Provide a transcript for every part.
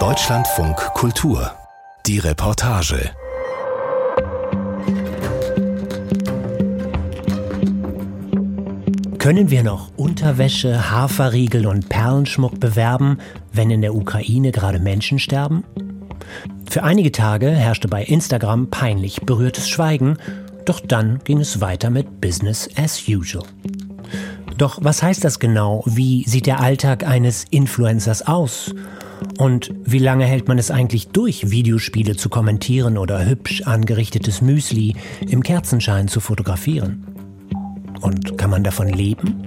Deutschlandfunk Kultur. Die Reportage. Können wir noch Unterwäsche, Haferriegel und Perlenschmuck bewerben, wenn in der Ukraine gerade Menschen sterben? Für einige Tage herrschte bei Instagram peinlich berührtes Schweigen, doch dann ging es weiter mit Business as usual. Doch was heißt das genau? Wie sieht der Alltag eines Influencers aus? Und wie lange hält man es eigentlich durch, Videospiele zu kommentieren oder hübsch angerichtetes Müsli im Kerzenschein zu fotografieren? Und kann man davon leben?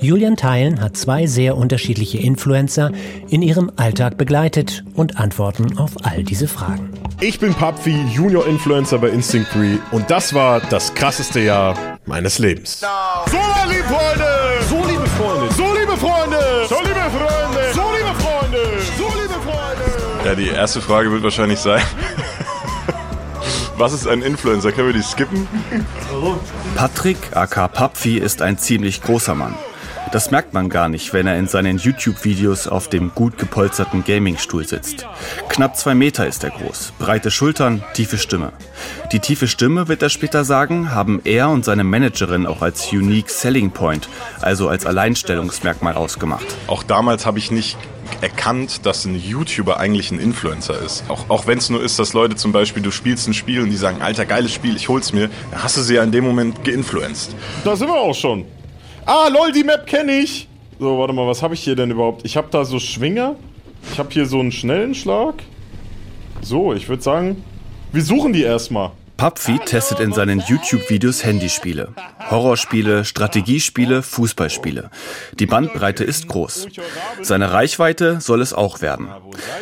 Julian Theilen hat zwei sehr unterschiedliche Influencer in ihrem Alltag begleitet und Antworten auf all diese Fragen. Ich bin Papfi, Junior Influencer bei Instinct 3 und das war das krasseste Jahr meines Lebens. So, liebe Freunde! So, liebe Freunde! So, liebe Freunde! So, liebe Freunde! So, liebe Freunde! So, liebe Freunde! Ja, die erste Frage wird wahrscheinlich sein. Was ist ein Influencer? Können wir die skippen? Patrick, aka Papfi, ist ein ziemlich großer Mann. Das merkt man gar nicht, wenn er in seinen YouTube-Videos auf dem gut gepolsterten Gaming-Stuhl sitzt. Knapp zwei Meter ist er groß, breite Schultern, tiefe Stimme. Die tiefe Stimme, wird er später sagen, haben er und seine Managerin auch als Unique Selling Point, also als Alleinstellungsmerkmal ausgemacht. Auch damals habe ich nicht erkannt, dass ein YouTuber eigentlich ein Influencer ist. Auch, auch wenn es nur ist, dass Leute zum Beispiel, du spielst ein Spiel und die sagen, alter, geiles Spiel, ich hol's mir, dann hast du sie ja in dem Moment geinfluenced. Da sind wir auch schon. Ah, lol, die Map kenne ich. So, warte mal, was habe ich hier denn überhaupt? Ich habe da so Schwinger. Ich habe hier so einen schnellen Schlag. So, ich würde sagen, wir suchen die erstmal. Papfi testet in seinen YouTube-Videos Handyspiele. Horrorspiele, Strategiespiele, Fußballspiele. Die Bandbreite ist groß. Seine Reichweite soll es auch werden.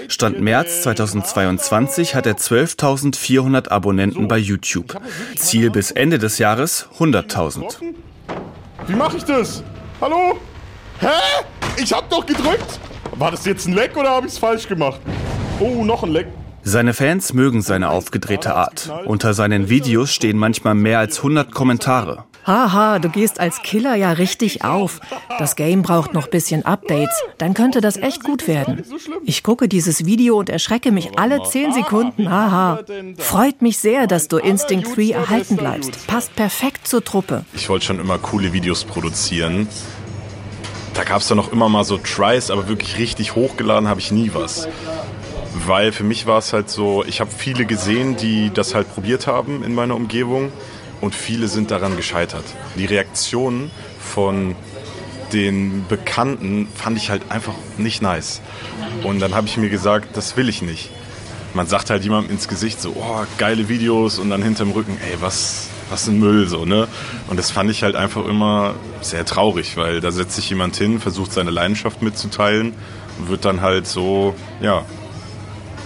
Stand März 2022 hat er 12.400 Abonnenten bei YouTube. Ziel bis Ende des Jahres 100.000. Wie mache ich das? Hallo? Hä? Ich hab doch gedrückt. War das jetzt ein Leck oder habe ich es falsch gemacht? Oh, noch ein Leck. Seine Fans mögen seine aufgedrehte Art. Unter seinen Videos stehen manchmal mehr als 100 Kommentare. Haha, du gehst als Killer ja richtig auf. Das Game braucht noch bisschen Updates. Dann könnte das echt gut werden. Ich gucke dieses Video und erschrecke mich alle 10 Sekunden. Haha. Freut mich sehr, dass du Instinct 3 erhalten bleibst. Passt perfekt zur Truppe. Ich wollte schon immer coole Videos produzieren. Da gab es dann noch immer mal so Tries, aber wirklich richtig hochgeladen habe ich nie was. Weil für mich war es halt so, ich habe viele gesehen, die das halt probiert haben in meiner Umgebung und viele sind daran gescheitert. Die Reaktionen von den Bekannten fand ich halt einfach nicht nice. Und dann habe ich mir gesagt, das will ich nicht. Man sagt halt jemandem ins Gesicht so, oh, geile Videos und dann hinterm Rücken, ey, was, was ein Müll so, ne? Und das fand ich halt einfach immer sehr traurig, weil da setzt sich jemand hin, versucht seine Leidenschaft mitzuteilen und wird dann halt so, ja,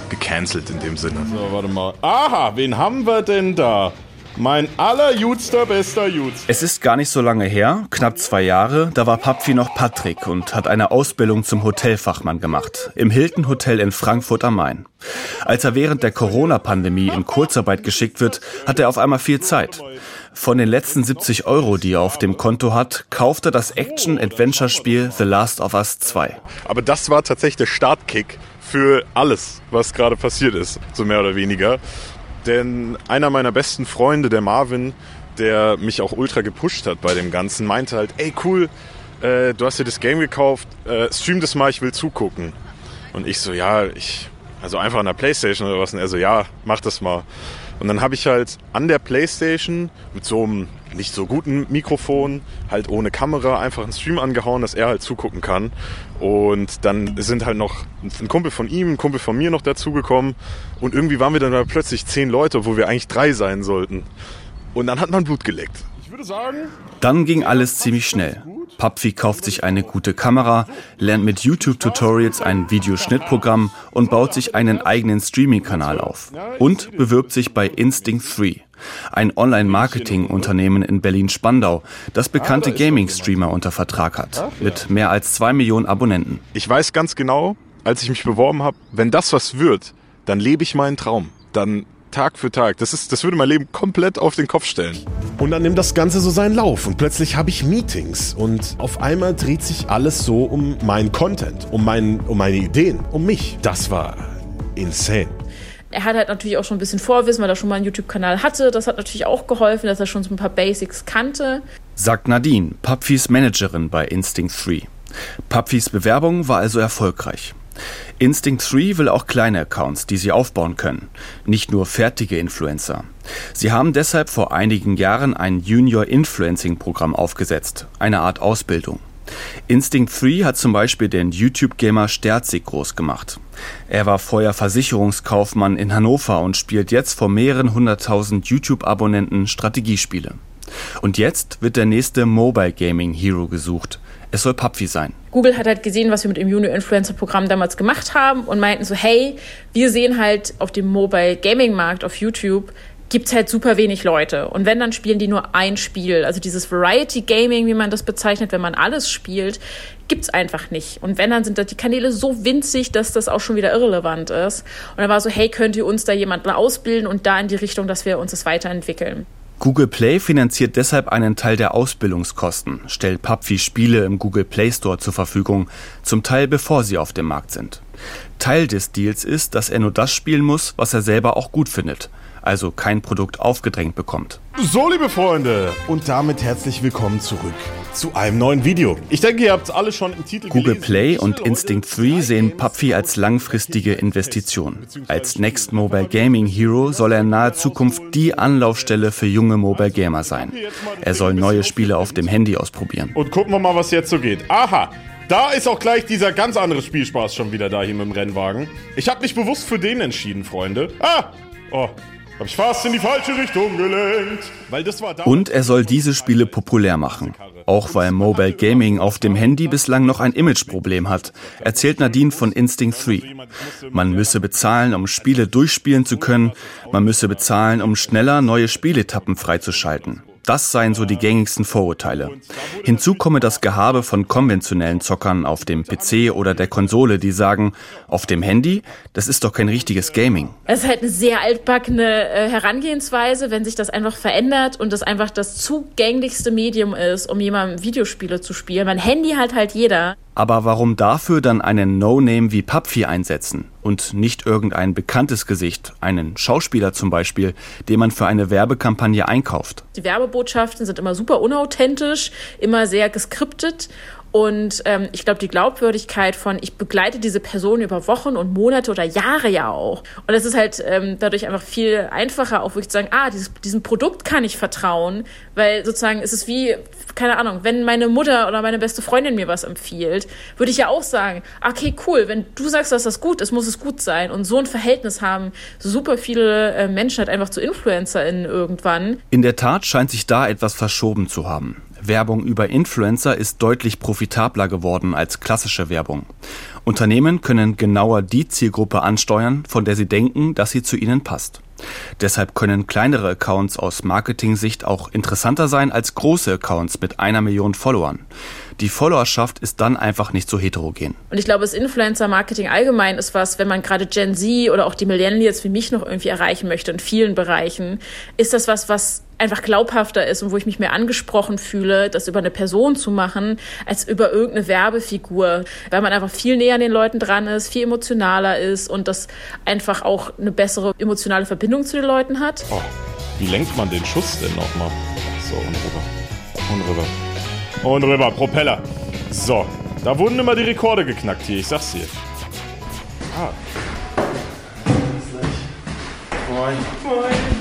gecancelt in dem Sinne. So, warte mal. Aha, wen haben wir denn da? Mein allerjudster bester Juds. Es ist gar nicht so lange her, knapp zwei Jahre, da war Papfi noch Patrick und hat eine Ausbildung zum Hotelfachmann gemacht. Im Hilton Hotel in Frankfurt am Main. Als er während der Corona-Pandemie in Kurzarbeit geschickt wird, hat er auf einmal viel Zeit. Von den letzten 70 Euro, die er auf dem Konto hat, kauft er das Action-Adventure-Spiel The Last of Us 2. Aber das war tatsächlich der Startkick für alles, was gerade passiert ist, so mehr oder weniger. Denn einer meiner besten Freunde, der Marvin, der mich auch ultra gepusht hat bei dem Ganzen, meinte halt, ey cool, äh, du hast dir das Game gekauft, äh, stream das mal, ich will zugucken. Und ich so, ja, ich, also einfach an der Playstation oder was. Und er so, ja, mach das mal. Und dann habe ich halt an der Playstation mit so einem nicht so guten Mikrofon, halt ohne Kamera, einfach einen Stream angehauen, dass er halt zugucken kann. Und dann sind halt noch ein Kumpel von ihm, ein Kumpel von mir noch dazugekommen. Und irgendwie waren wir dann plötzlich zehn Leute, wo wir eigentlich drei sein sollten. Und dann hat man Blut geleckt. Ich würde sagen. Dann ging alles ziemlich schnell. Papfi kauft sich eine gute Kamera, lernt mit YouTube-Tutorials ein Videoschnittprogramm und baut sich einen eigenen Streaming-Kanal auf. Und bewirbt sich bei Instinct 3, ein Online-Marketing-Unternehmen in Berlin-Spandau, das bekannte Gaming-Streamer unter Vertrag hat, mit mehr als zwei Millionen Abonnenten. Ich weiß ganz genau, als ich mich beworben habe, wenn das was wird, dann lebe ich meinen Traum. Dann Tag für Tag. Das, ist, das würde mein Leben komplett auf den Kopf stellen. Und dann nimmt das Ganze so seinen Lauf und plötzlich habe ich Meetings und auf einmal dreht sich alles so um meinen Content, um, mein, um meine Ideen, um mich. Das war insane. Er hat halt natürlich auch schon ein bisschen Vorwissen, weil er schon mal einen YouTube-Kanal hatte. Das hat natürlich auch geholfen, dass er schon so ein paar Basics kannte. Sagt Nadine, Papfis Managerin bei Instinct 3. Papfis Bewerbung war also erfolgreich. Instinct 3 will auch kleine Accounts, die sie aufbauen können, nicht nur fertige Influencer. Sie haben deshalb vor einigen Jahren ein Junior Influencing Programm aufgesetzt, eine Art Ausbildung. Instinct 3 hat zum Beispiel den YouTube-Gamer Sterzig groß gemacht. Er war vorher Versicherungskaufmann in Hannover und spielt jetzt vor mehreren hunderttausend YouTube-Abonnenten Strategiespiele. Und jetzt wird der nächste Mobile Gaming Hero gesucht. Es soll Papfi sein. Google hat halt gesehen, was wir mit dem Junior Influencer Programm damals gemacht haben und meinten so, hey, wir sehen halt auf dem Mobile Gaming Markt auf YouTube gibt es halt super wenig Leute. Und wenn, dann spielen die nur ein Spiel. Also dieses Variety Gaming, wie man das bezeichnet, wenn man alles spielt, gibt es einfach nicht. Und wenn, dann sind da die Kanäle so winzig, dass das auch schon wieder irrelevant ist. Und dann war so, hey, könnt ihr uns da jemanden ausbilden und da in die Richtung, dass wir uns das weiterentwickeln. Google Play finanziert deshalb einen Teil der Ausbildungskosten, stellt PUBG Spiele im Google Play Store zur Verfügung, zum Teil bevor sie auf dem Markt sind. Teil des Deals ist, dass er nur das spielen muss, was er selber auch gut findet, also kein Produkt aufgedrängt bekommt. So, liebe Freunde, und damit herzlich willkommen zurück zu einem neuen Video. Ich denke, ihr habt es alle schon im Titel Google gelesen. Play und Instinct 3 sehen PUBG als langfristige Investition. Als Next Mobile Gaming Hero soll er in naher Zukunft die Anlaufstelle für junge Mobile Gamer sein. Er soll neue Spiele auf dem Handy ausprobieren. Und gucken wir mal, was jetzt so geht. Aha, da ist auch gleich dieser ganz andere Spielspaß schon wieder da hier mit dem Rennwagen. Ich habe mich bewusst für den entschieden, Freunde. Ah! Oh, hab ich fast in die falsche Richtung gelenkt. Und er soll diese Spiele populär machen. Auch weil Mobile Gaming auf dem Handy bislang noch ein Imageproblem hat, erzählt Nadine von Instinct 3. Man müsse bezahlen, um Spiele durchspielen zu können. Man müsse bezahlen, um schneller neue Spieletappen freizuschalten. Das seien so die gängigsten Vorurteile. Hinzu komme das Gehabe von konventionellen Zockern auf dem PC oder der Konsole, die sagen, auf dem Handy, das ist doch kein richtiges Gaming. Es ist halt eine sehr altbackene äh, Herangehensweise, wenn sich das einfach verändert und das einfach das zugänglichste Medium ist, um jemandem Videospiele zu spielen. Mein Handy hat halt jeder. Aber warum dafür dann einen No-Name wie Papfi einsetzen und nicht irgendein bekanntes Gesicht, einen Schauspieler zum Beispiel, den man für eine Werbekampagne einkauft? Die Werbebotschaften sind immer super unauthentisch, immer sehr geskriptet und ähm, ich glaube, die Glaubwürdigkeit von, ich begleite diese Person über Wochen und Monate oder Jahre ja auch. Und es ist halt ähm, dadurch einfach viel einfacher, auch wirklich zu sagen, ah, dieses, diesem Produkt kann ich vertrauen, weil sozusagen ist es wie, keine Ahnung, wenn meine Mutter oder meine beste Freundin mir was empfiehlt, würde ich ja auch sagen, okay, cool, wenn du sagst, dass das gut ist, muss es gut sein. Und so ein Verhältnis haben super viele äh, Menschen halt einfach zu InfluencerInnen irgendwann. In der Tat scheint sich da etwas verschoben zu haben. Werbung über Influencer ist deutlich profitabler geworden als klassische Werbung. Unternehmen können genauer die Zielgruppe ansteuern, von der sie denken, dass sie zu ihnen passt. Deshalb können kleinere Accounts aus Marketing-Sicht auch interessanter sein als große Accounts mit einer Million Followern. Die Followerschaft ist dann einfach nicht so heterogen. Und ich glaube, das Influencer-Marketing allgemein ist was, wenn man gerade Gen Z oder auch die Millennials wie mich noch irgendwie erreichen möchte in vielen Bereichen, ist das was, was einfach glaubhafter ist und wo ich mich mehr angesprochen fühle, das über eine Person zu machen, als über irgendeine Werbefigur, weil man einfach viel näher an den Leuten dran ist, viel emotionaler ist und das einfach auch eine bessere emotionale Verbindung zu den Leuten hat. Oh, wie lenkt man den Schuss denn nochmal? So, und rüber. Und rüber. Und rüber, Propeller. So, da wurden immer die Rekorde geknackt hier, ich sag's dir. Ah. Moin. Moin.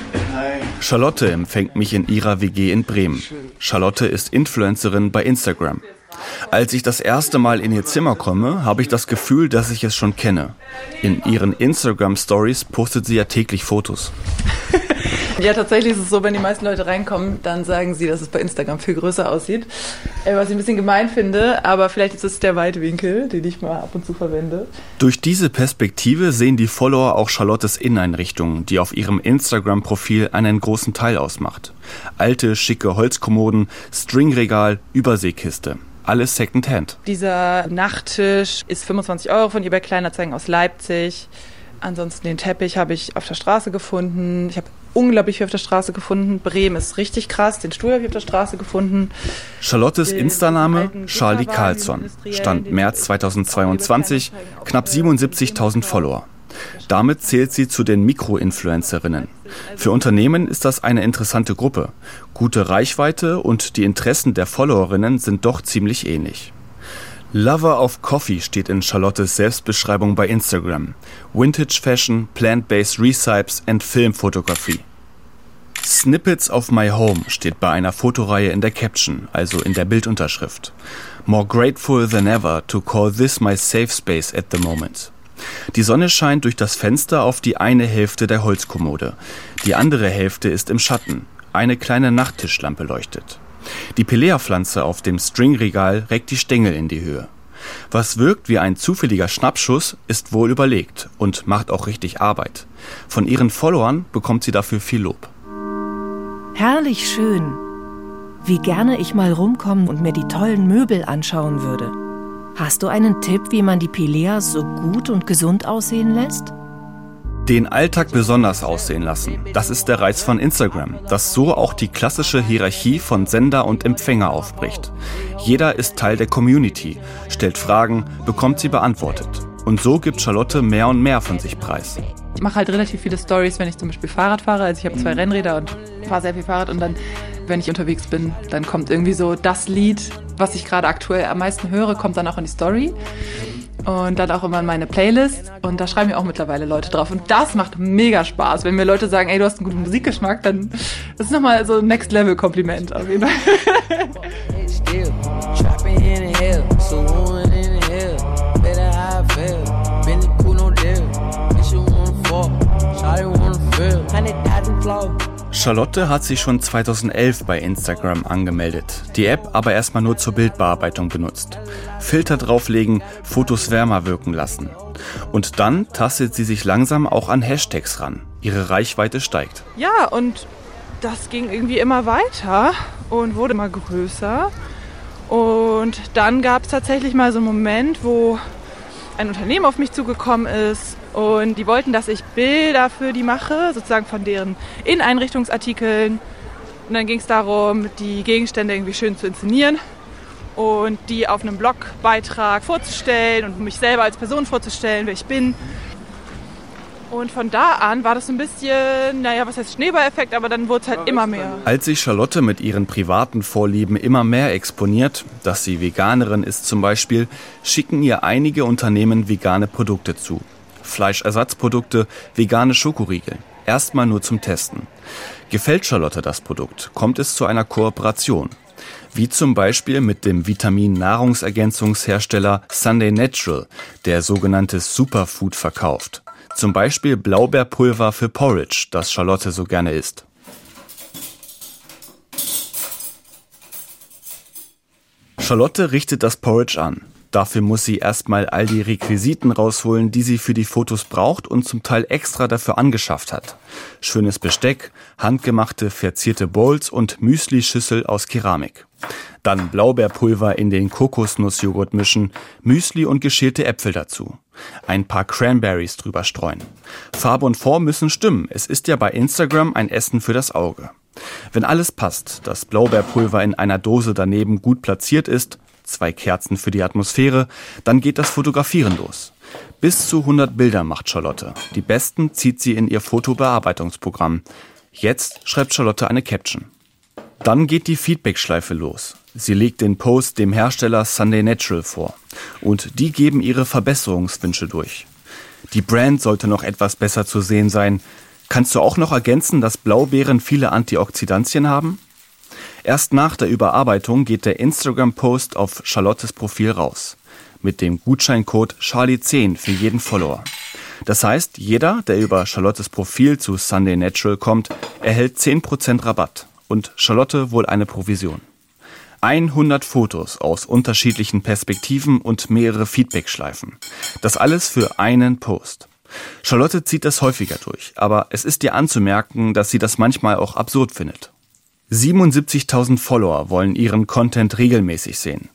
Charlotte empfängt mich in ihrer WG in Bremen. Charlotte ist Influencerin bei Instagram. Als ich das erste Mal in ihr Zimmer komme, habe ich das Gefühl, dass ich es schon kenne. In ihren Instagram Stories postet sie ja täglich Fotos. Ja, tatsächlich ist es so, wenn die meisten Leute reinkommen, dann sagen sie, dass es bei Instagram viel größer aussieht. Äh, was ich ein bisschen gemein finde, aber vielleicht ist es der Weitwinkel, den ich mal ab und zu verwende. Durch diese Perspektive sehen die Follower auch Charlottes Inneneinrichtung, die auf ihrem Instagram-Profil einen großen Teil ausmacht. Alte, schicke Holzkommoden, Stringregal, Überseekiste alles Secondhand. Dieser Nachttisch ist 25 Euro von eBay Kleinanzeigen aus Leipzig. Ansonsten den Teppich habe ich auf der Straße gefunden. Ich habe unglaublich viel auf der Straße gefunden. Bremen ist richtig krass. Den Stuhl habe ich auf der Straße gefunden. Charlottes Insta-Name Charlie Carlson. Stand März 2022, knapp 77.000 Follower. Damit zählt sie zu den Mikroinfluencerinnen. Für Unternehmen ist das eine interessante Gruppe. Gute Reichweite und die Interessen der Followerinnen sind doch ziemlich ähnlich. Lover of Coffee steht in Charlottes Selbstbeschreibung bei Instagram. Vintage Fashion, Plant-Based Recipes and Filmfotografie. Snippets of My Home steht bei einer Fotoreihe in der Caption, also in der Bildunterschrift. More grateful than ever to call this my safe space at the moment. Die Sonne scheint durch das Fenster auf die eine Hälfte der Holzkommode. Die andere Hälfte ist im Schatten. Eine kleine Nachttischlampe leuchtet. Die Pelea-Pflanze auf dem Stringregal reckt die Stängel in die Höhe. Was wirkt wie ein zufälliger Schnappschuss, ist wohl überlegt und macht auch richtig Arbeit. Von ihren Followern bekommt sie dafür viel Lob. Herrlich schön. Wie gerne ich mal rumkommen und mir die tollen Möbel anschauen würde. Hast du einen Tipp, wie man die Pileas so gut und gesund aussehen lässt? Den Alltag besonders aussehen lassen. Das ist der Reiz von Instagram, das so auch die klassische Hierarchie von Sender und Empfänger aufbricht. Jeder ist Teil der Community, stellt Fragen, bekommt sie beantwortet. Und so gibt Charlotte mehr und mehr von sich preis. Ich mache halt relativ viele Stories, wenn ich zum Beispiel Fahrrad fahre. Also ich habe zwei Rennräder und fahre sehr viel Fahrrad und dann, wenn ich unterwegs bin, dann kommt irgendwie so das Lied, was ich gerade aktuell am meisten höre, kommt dann auch in die Story. Und dann auch immer in meine Playlist. Und da schreiben mir auch mittlerweile Leute drauf. Und das macht mega Spaß. Wenn mir Leute sagen, ey, du hast einen guten Musikgeschmack, dann ist nochmal so ein Next-Level-Kompliment auf jeden Fall. Charlotte hat sich schon 2011 bei Instagram angemeldet, die App aber erstmal nur zur Bildbearbeitung benutzt. Filter drauflegen, Fotos wärmer wirken lassen. Und dann tastet sie sich langsam auch an Hashtags ran. Ihre Reichweite steigt. Ja, und das ging irgendwie immer weiter und wurde immer größer. Und dann gab es tatsächlich mal so einen Moment, wo ein Unternehmen auf mich zugekommen ist und die wollten, dass ich Bilder für die mache, sozusagen von deren Inneneinrichtungsartikeln. Und dann ging es darum, die Gegenstände irgendwie schön zu inszenieren und die auf einem Blogbeitrag vorzustellen und mich selber als Person vorzustellen, wer ich bin. Und von da an war das ein bisschen, naja, was heißt Schneeballeffekt, aber dann wurde es halt immer mehr. Als sich Charlotte mit ihren privaten Vorlieben immer mehr exponiert, dass sie Veganerin ist zum Beispiel, schicken ihr einige Unternehmen vegane Produkte zu. Fleischersatzprodukte, vegane Schokoriegel. Erstmal nur zum Testen. Gefällt Charlotte das Produkt, kommt es zu einer Kooperation. Wie zum Beispiel mit dem Vitamin-Nahrungsergänzungshersteller Sunday Natural, der sogenanntes Superfood verkauft. Zum Beispiel Blaubeerpulver für Porridge, das Charlotte so gerne isst. Charlotte richtet das Porridge an. Dafür muss sie erstmal all die Requisiten rausholen, die sie für die Fotos braucht und zum Teil extra dafür angeschafft hat. Schönes Besteck, handgemachte verzierte Bowls und Müsli-Schüssel aus Keramik. Dann Blaubeerpulver in den Kokosnussjoghurt mischen, Müsli und geschälte Äpfel dazu. Ein paar Cranberries drüber streuen. Farbe und Form müssen stimmen. Es ist ja bei Instagram ein Essen für das Auge. Wenn alles passt, das Blaubeerpulver in einer Dose daneben gut platziert ist, zwei Kerzen für die Atmosphäre, dann geht das Fotografieren los. Bis zu 100 Bilder macht Charlotte. Die besten zieht sie in ihr Fotobearbeitungsprogramm. Jetzt schreibt Charlotte eine Caption. Dann geht die Feedback-Schleife los. Sie legt den Post dem Hersteller Sunday Natural vor. Und die geben ihre Verbesserungswünsche durch. Die Brand sollte noch etwas besser zu sehen sein. Kannst du auch noch ergänzen, dass Blaubeeren viele Antioxidantien haben? Erst nach der Überarbeitung geht der Instagram-Post auf Charlottes Profil raus. Mit dem Gutscheincode Charlie10 für jeden Follower. Das heißt, jeder, der über Charlottes Profil zu Sunday Natural kommt, erhält 10% Rabatt und Charlotte wohl eine Provision. 100 Fotos aus unterschiedlichen Perspektiven und mehrere Feedbackschleifen. Das alles für einen Post. Charlotte zieht das häufiger durch, aber es ist ihr anzumerken, dass sie das manchmal auch absurd findet. 77.000 Follower wollen ihren Content regelmäßig sehen.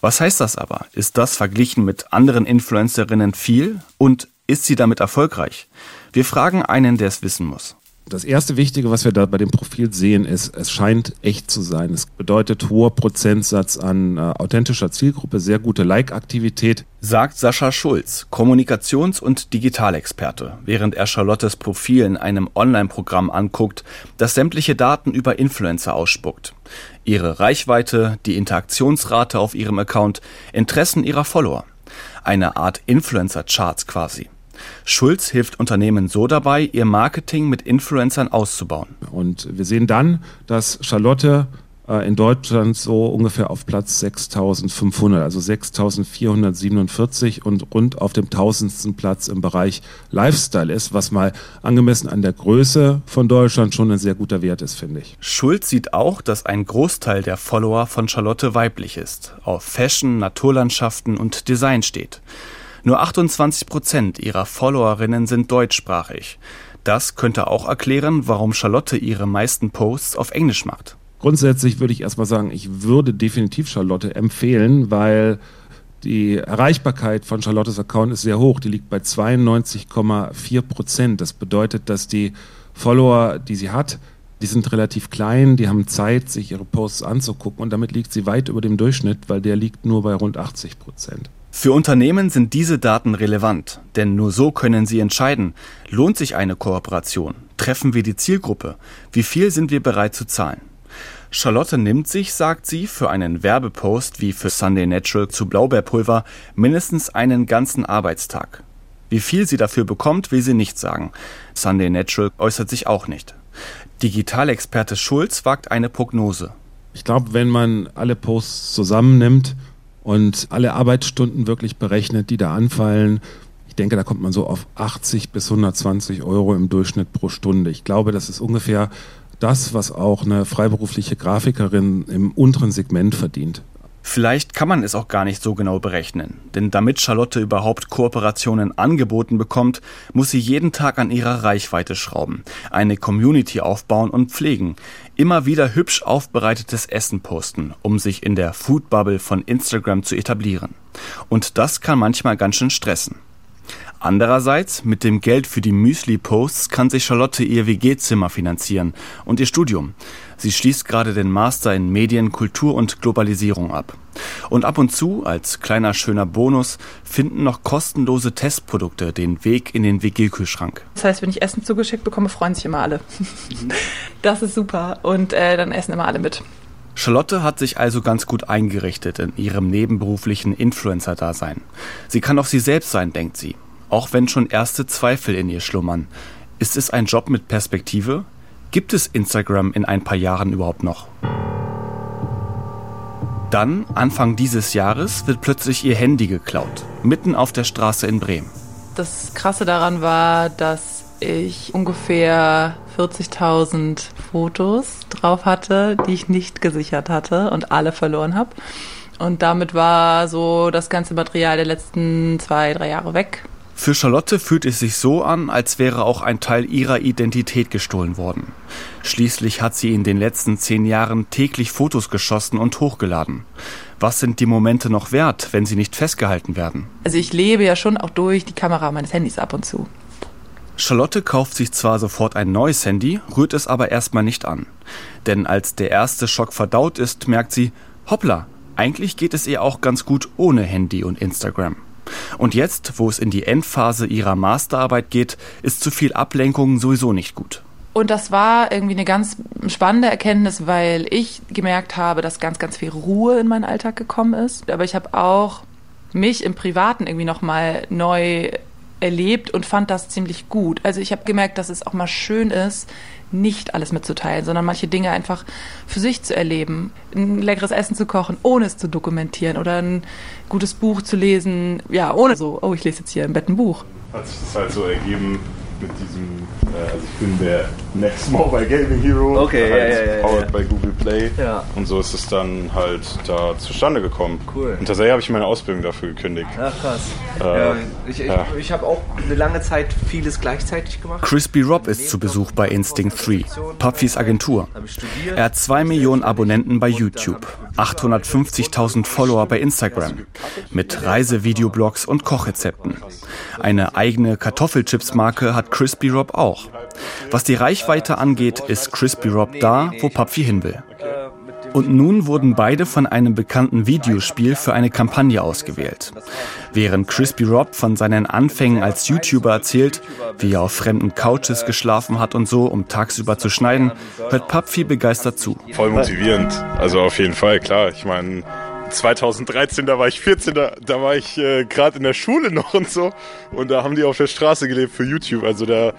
Was heißt das aber? Ist das verglichen mit anderen Influencerinnen viel? Und Ist sie damit erfolgreich? Wir fragen einen, der es wissen muss. Das erste Wichtige, was wir da bei dem Profil sehen, ist, es scheint echt zu sein. Es bedeutet hoher Prozentsatz an äh, authentischer Zielgruppe, sehr gute Like-Aktivität. Sagt Sascha Schulz, Kommunikations- und Digitalexperte, während er Charlottes Profil in einem Online-Programm anguckt, das sämtliche Daten über Influencer ausspuckt. Ihre Reichweite, die Interaktionsrate auf ihrem Account, Interessen ihrer Follower. Eine Art Influencer-Charts quasi. Schulz hilft Unternehmen so dabei, ihr Marketing mit Influencern auszubauen. Und wir sehen dann, dass Charlotte äh, in Deutschland so ungefähr auf Platz 6500, also 6447 und rund auf dem tausendsten Platz im Bereich Lifestyle ist, was mal angemessen an der Größe von Deutschland schon ein sehr guter Wert ist, finde ich. Schulz sieht auch, dass ein Großteil der Follower von Charlotte weiblich ist, auf Fashion, Naturlandschaften und Design steht. Nur 28 Prozent ihrer Followerinnen sind deutschsprachig. Das könnte auch erklären, warum Charlotte ihre meisten Posts auf Englisch macht. Grundsätzlich würde ich erstmal sagen, ich würde definitiv Charlotte empfehlen, weil die Erreichbarkeit von Charlottes Account ist sehr hoch. Die liegt bei 92,4 Prozent. Das bedeutet, dass die Follower, die sie hat, die sind relativ klein, die haben Zeit, sich ihre Posts anzugucken und damit liegt sie weit über dem Durchschnitt, weil der liegt nur bei rund 80 Prozent. Für Unternehmen sind diese Daten relevant, denn nur so können sie entscheiden, lohnt sich eine Kooperation, treffen wir die Zielgruppe, wie viel sind wir bereit zu zahlen. Charlotte nimmt sich, sagt sie, für einen Werbepost wie für Sunday Natural zu Blaubeerpulver mindestens einen ganzen Arbeitstag. Wie viel sie dafür bekommt, will sie nicht sagen. Sunday Natural äußert sich auch nicht. Digitalexperte Schulz wagt eine Prognose. Ich glaube, wenn man alle Posts zusammennimmt, und alle Arbeitsstunden wirklich berechnet, die da anfallen. Ich denke, da kommt man so auf 80 bis 120 Euro im Durchschnitt pro Stunde. Ich glaube, das ist ungefähr das, was auch eine freiberufliche Grafikerin im unteren Segment verdient. Vielleicht kann man es auch gar nicht so genau berechnen, denn damit Charlotte überhaupt Kooperationen angeboten bekommt, muss sie jeden Tag an ihrer Reichweite schrauben, eine Community aufbauen und pflegen, immer wieder hübsch aufbereitetes Essen posten, um sich in der Food Bubble von Instagram zu etablieren. Und das kann manchmal ganz schön stressen. Andererseits, mit dem Geld für die Müsli-Posts kann sich Charlotte ihr WG-Zimmer finanzieren und ihr Studium. Sie schließt gerade den Master in Medien, Kultur und Globalisierung ab. Und ab und zu, als kleiner schöner Bonus, finden noch kostenlose Testprodukte den Weg in den WG-Kühlschrank. Das heißt, wenn ich Essen zugeschickt bekomme, freuen sich immer alle. Das ist super. Und äh, dann essen immer alle mit. Charlotte hat sich also ganz gut eingerichtet in ihrem nebenberuflichen Influencer-Dasein. Sie kann auch sie selbst sein, denkt sie auch wenn schon erste Zweifel in ihr schlummern. Ist es ein Job mit Perspektive? Gibt es Instagram in ein paar Jahren überhaupt noch? Dann, Anfang dieses Jahres, wird plötzlich ihr Handy geklaut, mitten auf der Straße in Bremen. Das Krasse daran war, dass ich ungefähr 40.000 Fotos drauf hatte, die ich nicht gesichert hatte und alle verloren habe. Und damit war so das ganze Material der letzten zwei, drei Jahre weg. Für Charlotte fühlt es sich so an, als wäre auch ein Teil ihrer Identität gestohlen worden. Schließlich hat sie in den letzten zehn Jahren täglich Fotos geschossen und hochgeladen. Was sind die Momente noch wert, wenn sie nicht festgehalten werden? Also ich lebe ja schon auch durch die Kamera meines Handys ab und zu. Charlotte kauft sich zwar sofort ein neues Handy, rührt es aber erstmal nicht an. Denn als der erste Schock verdaut ist, merkt sie, hoppla, eigentlich geht es ihr auch ganz gut ohne Handy und Instagram. Und jetzt, wo es in die Endphase ihrer Masterarbeit geht, ist zu viel Ablenkung sowieso nicht gut. Und das war irgendwie eine ganz spannende Erkenntnis, weil ich gemerkt habe, dass ganz, ganz viel Ruhe in meinen Alltag gekommen ist. Aber ich habe auch mich im Privaten irgendwie nochmal neu erlebt und fand das ziemlich gut. Also ich habe gemerkt, dass es auch mal schön ist, nicht alles mitzuteilen, sondern manche Dinge einfach für sich zu erleben. Ein leckeres Essen zu kochen, ohne es zu dokumentieren oder ein gutes Buch zu lesen, ja, ohne so, oh, ich lese jetzt hier im Bett ein Buch. Hat sich das halt so ergeben mit diesem äh, also ich bin der Next Mobile Gaming Hero. Okay, halt ja, ja, ja, powered by Google Play. Ja. Und so ist es dann halt da zustande gekommen. Cool. Und tatsächlich habe ich meine Ausbildung dafür gekündigt. Ach krass. Äh, ja, ich ich, ich habe auch eine lange Zeit vieles gleichzeitig gemacht. Crispy Rob ist zu Besuch bei Instinct 3, Papfis Agentur. Er hat zwei Millionen Abonnenten bei YouTube. 850.000 Follower bei Instagram mit Reisevideoblogs und Kochrezepten. Eine eigene Kartoffelchips-Marke hat Crispy Rob auch. Was die Reichweite angeht, ist Crispy Rob da, wo Papfi hin will. Und nun wurden beide von einem bekannten Videospiel für eine Kampagne ausgewählt. Während Crispy Rob von seinen Anfängen als YouTuber erzählt, wie er auf fremden Couches geschlafen hat und so, um tagsüber zu schneiden, hört Papfi begeistert zu. Voll motivierend. Also auf jeden Fall, klar. Ich meine, 2013, da war ich 14, da, da war ich äh, gerade in der Schule noch und so. Und da haben die auf der Straße gelebt für YouTube. Also da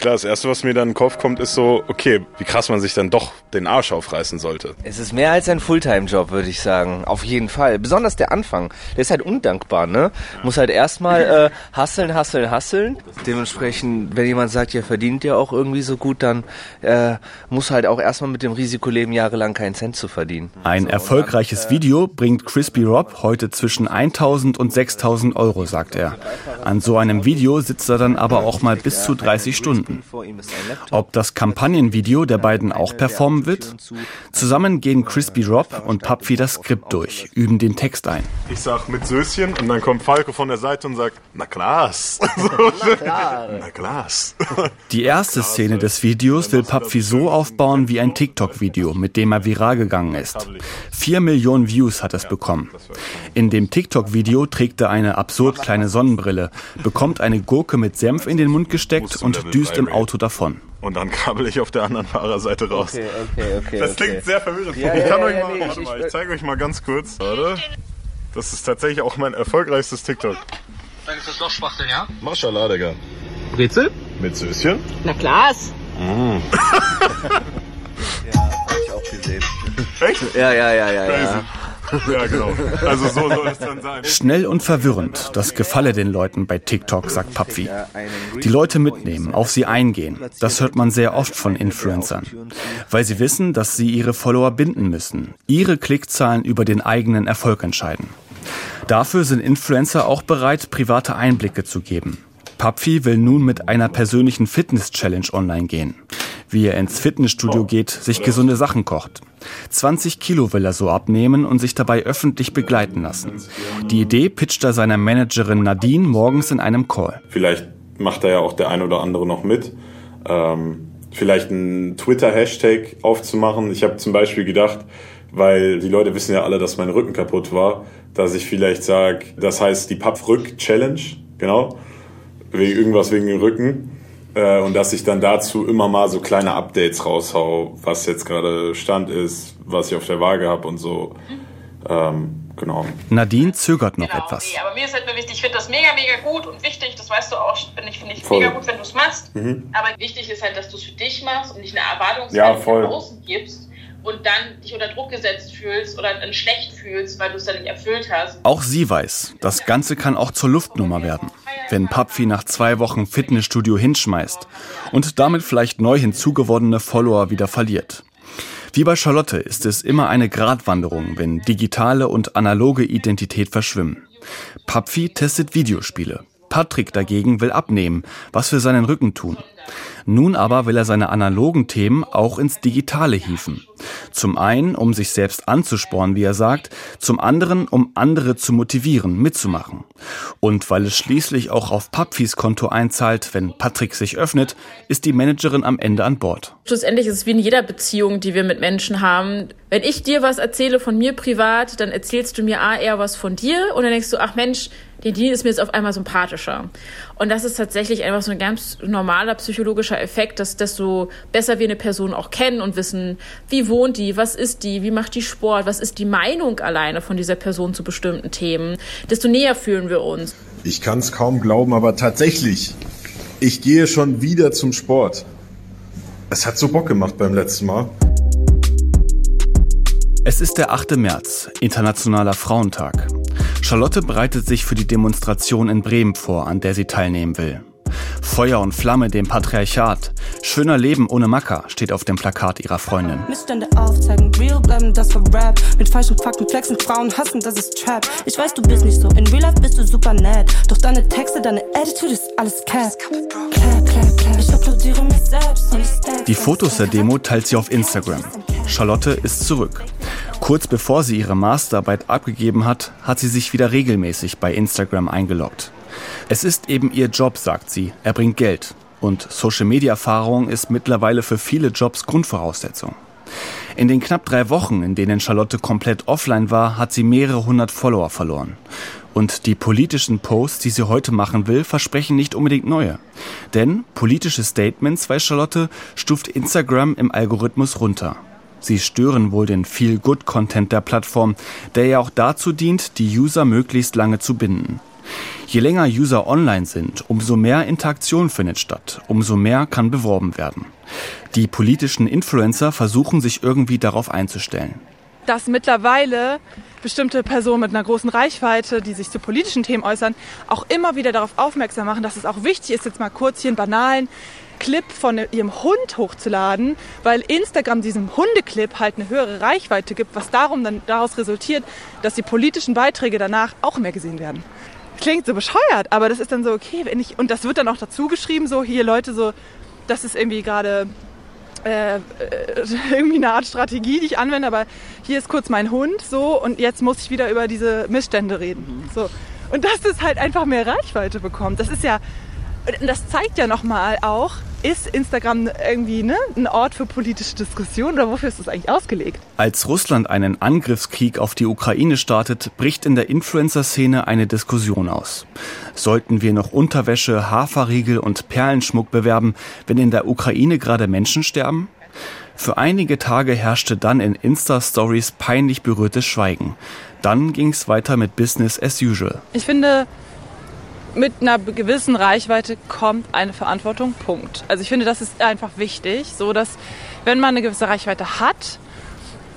Klar, das Erste, was mir dann in den Kopf kommt, ist so, okay, wie krass man sich dann doch den Arsch aufreißen sollte. Es ist mehr als ein Fulltime-Job, würde ich sagen. Auf jeden Fall. Besonders der Anfang. Der ist halt undankbar, ne? Muss halt erstmal äh, hasseln, hasseln, hasseln. Dementsprechend, wenn jemand sagt, ja, verdient ja auch irgendwie so gut, dann äh, muss halt auch erstmal mit dem Risiko leben, jahrelang keinen Cent zu verdienen. Ein so, erfolgreiches dann, äh, Video bringt Crispy Rob heute zwischen 1000 und 6000 Euro, sagt er. An so einem Video sitzt er dann aber auch mal bis zu 30 Stunden. Stunden. Ob das Kampagnenvideo der beiden auch performen wird? Zusammen gehen Crispy Rob und Papfi das Skript durch, üben den Text ein. Ich sag mit Söschen und dann kommt Falco von der Seite und sagt, na klaas. na klar. Na klaas. Die erste Szene des Videos will Papfi so aufbauen wie ein TikTok-Video, mit dem er viral gegangen ist. Vier Millionen Views hat es bekommen. In dem TikTok-Video trägt er eine absurd kleine Sonnenbrille, bekommt eine Gurke mit Senf in den Mund gesteckt und düst im Auto davon. Und dann krabbel ich auf der anderen Fahrerseite raus. Okay, okay, okay. Das klingt okay. sehr verwirrend. Ja, ich ja, kann ja, euch ja, mal, nee, warte ich, mal, ich zeige euch mal ganz kurz. Warte. Das ist tatsächlich auch mein erfolgreichsches TikTok. Dann ist das doch Schwachsinn, ja? Maschallah, Digga. Brezel? Mit Söschen? Na klar. Mm. ja, hab ich auch gesehen. Echt? Ja, ja, ja, ja. ja. Ja, genau. Also so soll es dann sein. Schnell und verwirrend, das gefalle den Leuten bei TikTok, sagt Papfi. Die Leute mitnehmen, auf sie eingehen. Das hört man sehr oft von Influencern. Weil sie wissen, dass sie ihre Follower binden müssen. Ihre Klickzahlen über den eigenen Erfolg entscheiden. Dafür sind Influencer auch bereit, private Einblicke zu geben. Papfi will nun mit einer persönlichen Fitness-Challenge online gehen. Wie er ins Fitnessstudio geht, sich gesunde Sachen kocht. 20 Kilo will er so abnehmen und sich dabei öffentlich begleiten lassen. Die Idee pitcht er seiner Managerin Nadine morgens in einem Call. Vielleicht macht da ja auch der ein oder andere noch mit. Ähm, vielleicht einen Twitter-Hashtag aufzumachen. Ich habe zum Beispiel gedacht, weil die Leute wissen ja alle, dass mein Rücken kaputt war, dass ich vielleicht sage, das heißt die Papp-Rück-Challenge, genau, wegen irgendwas wegen dem Rücken. Äh, und dass ich dann dazu immer mal so kleine Updates raushau, was jetzt gerade Stand ist, was ich auf der Waage habe und so. Ähm, genau. Nadine zögert noch genau, etwas. Nee, aber mir ist halt nur wichtig, ich finde das mega, mega gut und wichtig, das weißt du auch, finde ich, find ich mega gut, wenn du es machst. Mhm. Aber wichtig ist halt, dass du es für dich machst und nicht eine Erwartungshaltung ja, nach außen gibst und dann dich unter Druck gesetzt fühlst oder dann schlecht fühlst, weil du es dann nicht erfüllt hast. Auch sie weiß, das Ganze kann auch zur Luftnummer werden. Wenn Papfi nach zwei Wochen Fitnessstudio hinschmeißt und damit vielleicht neu hinzugewonnene Follower wieder verliert. Wie bei Charlotte ist es immer eine Gratwanderung, wenn digitale und analoge Identität verschwimmen. Papfi testet Videospiele. Patrick dagegen will abnehmen, was für seinen Rücken tun. Nun aber will er seine analogen Themen auch ins Digitale hieven. Zum einen, um sich selbst anzuspornen, wie er sagt, zum anderen, um andere zu motivieren, mitzumachen. Und weil es schließlich auch auf Papfis Konto einzahlt, wenn Patrick sich öffnet, ist die Managerin am Ende an Bord. Schlussendlich ist es wie in jeder Beziehung, die wir mit Menschen haben. Wenn ich dir was erzähle von mir privat, dann erzählst du mir A eher was von dir und dann denkst du, ach Mensch, der Dean ist mir jetzt auf einmal sympathischer. Und das ist tatsächlich einfach so ein ganz normaler psychologischer Effekt, dass desto besser wir eine Person auch kennen und wissen, wie wohnt die, was ist die, wie macht die Sport, was ist die Meinung alleine von dieser Person zu bestimmten Themen, desto näher fühlen wir uns. Ich kann es kaum glauben, aber tatsächlich, ich gehe schon wieder zum Sport. Es hat so Bock gemacht beim letzten Mal. Es ist der 8. März, Internationaler Frauentag. Charlotte bereitet sich für die Demonstration in Bremen vor, an der sie teilnehmen will. Feuer und Flamme dem Patriarchat. Schöner Leben ohne Macker steht auf dem Plakat ihrer Freundin. Missstände aufzeigen, real bleiben, das war Rap. Mit falschen Fakten flexen, Frauen hassen, das ist Trap. Ich weiß, du bist nicht so, in real life bist du super nett. Doch deine Texte, deine Attitude ist alles Cap. Clap, clap, clap. Ich applaudiere mich selbst und ich Die Fotos der Demo teilt sie auf Instagram. Charlotte ist zurück. Kurz bevor sie ihre Masterarbeit abgegeben hat, hat sie sich wieder regelmäßig bei Instagram eingeloggt. Es ist eben ihr Job, sagt sie. Er bringt Geld. Und Social-Media-Erfahrung ist mittlerweile für viele Jobs Grundvoraussetzung. In den knapp drei Wochen, in denen Charlotte komplett offline war, hat sie mehrere hundert Follower verloren. Und die politischen Posts, die sie heute machen will, versprechen nicht unbedingt neue. Denn politische Statements, weiß Charlotte, stuft Instagram im Algorithmus runter. Sie stören wohl den Feel-Good-Content der Plattform, der ja auch dazu dient, die User möglichst lange zu binden. Je länger User online sind, umso mehr Interaktion findet statt, umso mehr kann beworben werden. Die politischen Influencer versuchen sich irgendwie darauf einzustellen. Dass mittlerweile bestimmte Personen mit einer großen Reichweite, die sich zu politischen Themen äußern, auch immer wieder darauf aufmerksam machen, dass es auch wichtig ist, jetzt mal kurz hier einen banalen Clip von ihrem Hund hochzuladen, weil Instagram diesem Hundeclip halt eine höhere Reichweite gibt, was darum dann daraus resultiert, dass die politischen Beiträge danach auch mehr gesehen werden klingt so bescheuert, aber das ist dann so, okay, wenn ich, und das wird dann auch dazu geschrieben, so hier Leute, so, das ist irgendwie gerade äh, äh, irgendwie eine Art Strategie, die ich anwende, aber hier ist kurz mein Hund, so, und jetzt muss ich wieder über diese Missstände reden, so. Und dass das halt einfach mehr Reichweite bekommt, das ist ja, das zeigt ja nochmal auch, ist Instagram irgendwie ne, ein Ort für politische Diskussion oder wofür ist das eigentlich ausgelegt? Als Russland einen Angriffskrieg auf die Ukraine startet, bricht in der Influencer-Szene eine Diskussion aus. Sollten wir noch Unterwäsche, Haferriegel und Perlenschmuck bewerben, wenn in der Ukraine gerade Menschen sterben? Für einige Tage herrschte dann in Insta-Stories peinlich berührtes Schweigen. Dann ging es weiter mit Business as usual. Ich finde, mit einer gewissen Reichweite kommt eine Verantwortung. Punkt. Also ich finde, das ist einfach wichtig, so dass wenn man eine gewisse Reichweite hat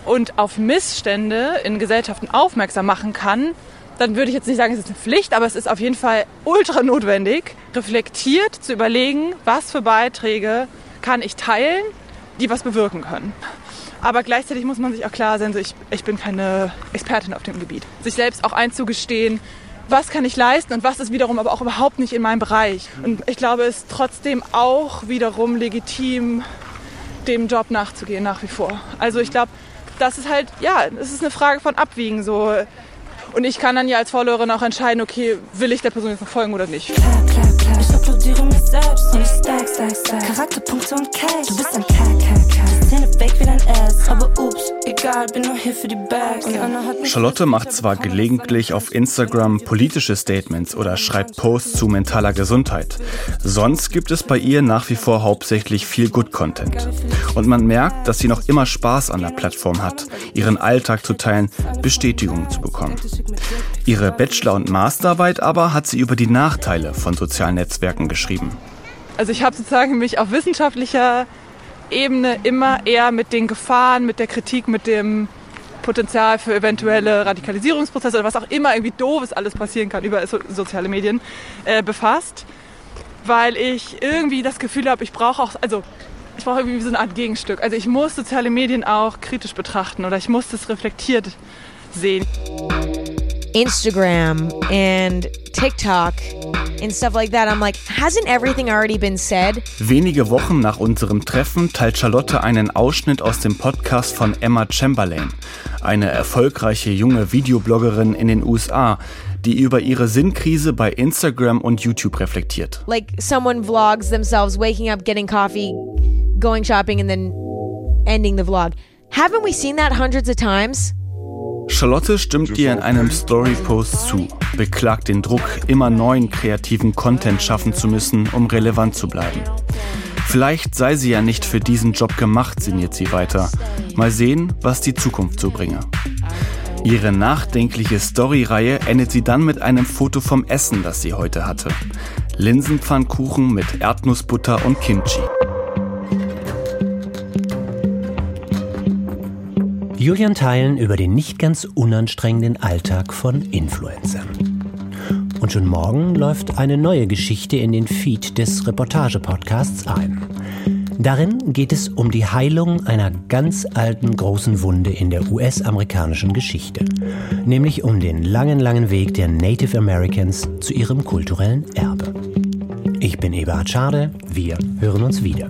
und auf Missstände in Gesellschaften aufmerksam machen kann, dann würde ich jetzt nicht sagen, es ist eine Pflicht, aber es ist auf jeden Fall ultra notwendig, reflektiert zu überlegen, was für Beiträge kann ich teilen, die was bewirken können. Aber gleichzeitig muss man sich auch klar sein, so ich, ich bin keine Expertin auf dem Gebiet. Sich selbst auch einzugestehen, was kann ich leisten und was ist wiederum aber auch überhaupt nicht in meinem Bereich. Und ich glaube, es ist trotzdem auch wiederum legitim, dem Job nachzugehen nach wie vor. Also ich glaube, das ist halt, ja, es ist eine Frage von Abwiegen so. Und ich kann dann ja als Followerin auch entscheiden, okay, will ich der Person jetzt noch folgen oder nicht. Klar, klar, klar. Ich applaudiere mich selbst und ich stack, stack, stack. Charakterpunkte und Cash. Du bist ein Cash, Cash, Cash. Szene fake wie dein Ass. Aber ups, egal, bin nur hier für die Bags. Charlotte macht zwar gelegentlich auf Instagram politische Statements oder schreibt Posts zu mentaler Gesundheit. Sonst gibt es bei ihr nach wie vor hauptsächlich viel Good-Content. Und man merkt, dass sie noch immer Spaß an der Plattform hat, ihren Alltag zu teilen, Bestätigungen zu bekommen. Ihre Bachelor- und Masterarbeit aber hat sie über die Nachteile von sozialen Netzwerken geschrieben. Also ich habe sozusagen mich auf wissenschaftlicher Ebene immer eher mit den Gefahren, mit der Kritik, mit dem Potenzial für eventuelle Radikalisierungsprozesse oder was auch immer irgendwie doofes alles passieren kann über so, soziale Medien äh, befasst, weil ich irgendwie das Gefühl habe, ich brauche auch, also ich brauche irgendwie so eine Art Gegenstück. Also ich muss soziale Medien auch kritisch betrachten oder ich muss das reflektiert sehen. Instagram and TikTok and stuff like that. I'm like, hasn't everything already been said? Wenige Wochen nach unserem Treffen teilt Charlotte einen Ausschnitt aus dem Podcast von Emma Chamberlain, eine erfolgreiche junge Videobloggerin in den USA, die über ihre Sinnkrise bei Instagram und YouTube reflektiert. Like someone vlogs themselves waking up, getting coffee, going shopping and then ending the vlog. Haven't we seen that hundreds of times? Charlotte stimmt ihr in einem Story-Post zu, beklagt den Druck, immer neuen kreativen Content schaffen zu müssen, um relevant zu bleiben. Vielleicht sei sie ja nicht für diesen Job gemacht, sinniert sie weiter. Mal sehen, was die Zukunft so bringe. Ihre nachdenkliche Story-Reihe endet sie dann mit einem Foto vom Essen, das sie heute hatte. Linsenpfannkuchen mit Erdnussbutter und Kimchi. Julian teilen über den nicht ganz unanstrengenden Alltag von Influencern. Und schon morgen läuft eine neue Geschichte in den Feed des Reportage-Podcasts ein. Darin geht es um die Heilung einer ganz alten großen Wunde in der US-amerikanischen Geschichte, nämlich um den langen, langen Weg der Native Americans zu ihrem kulturellen Erbe. Ich bin Eberhard Schade, wir hören uns wieder.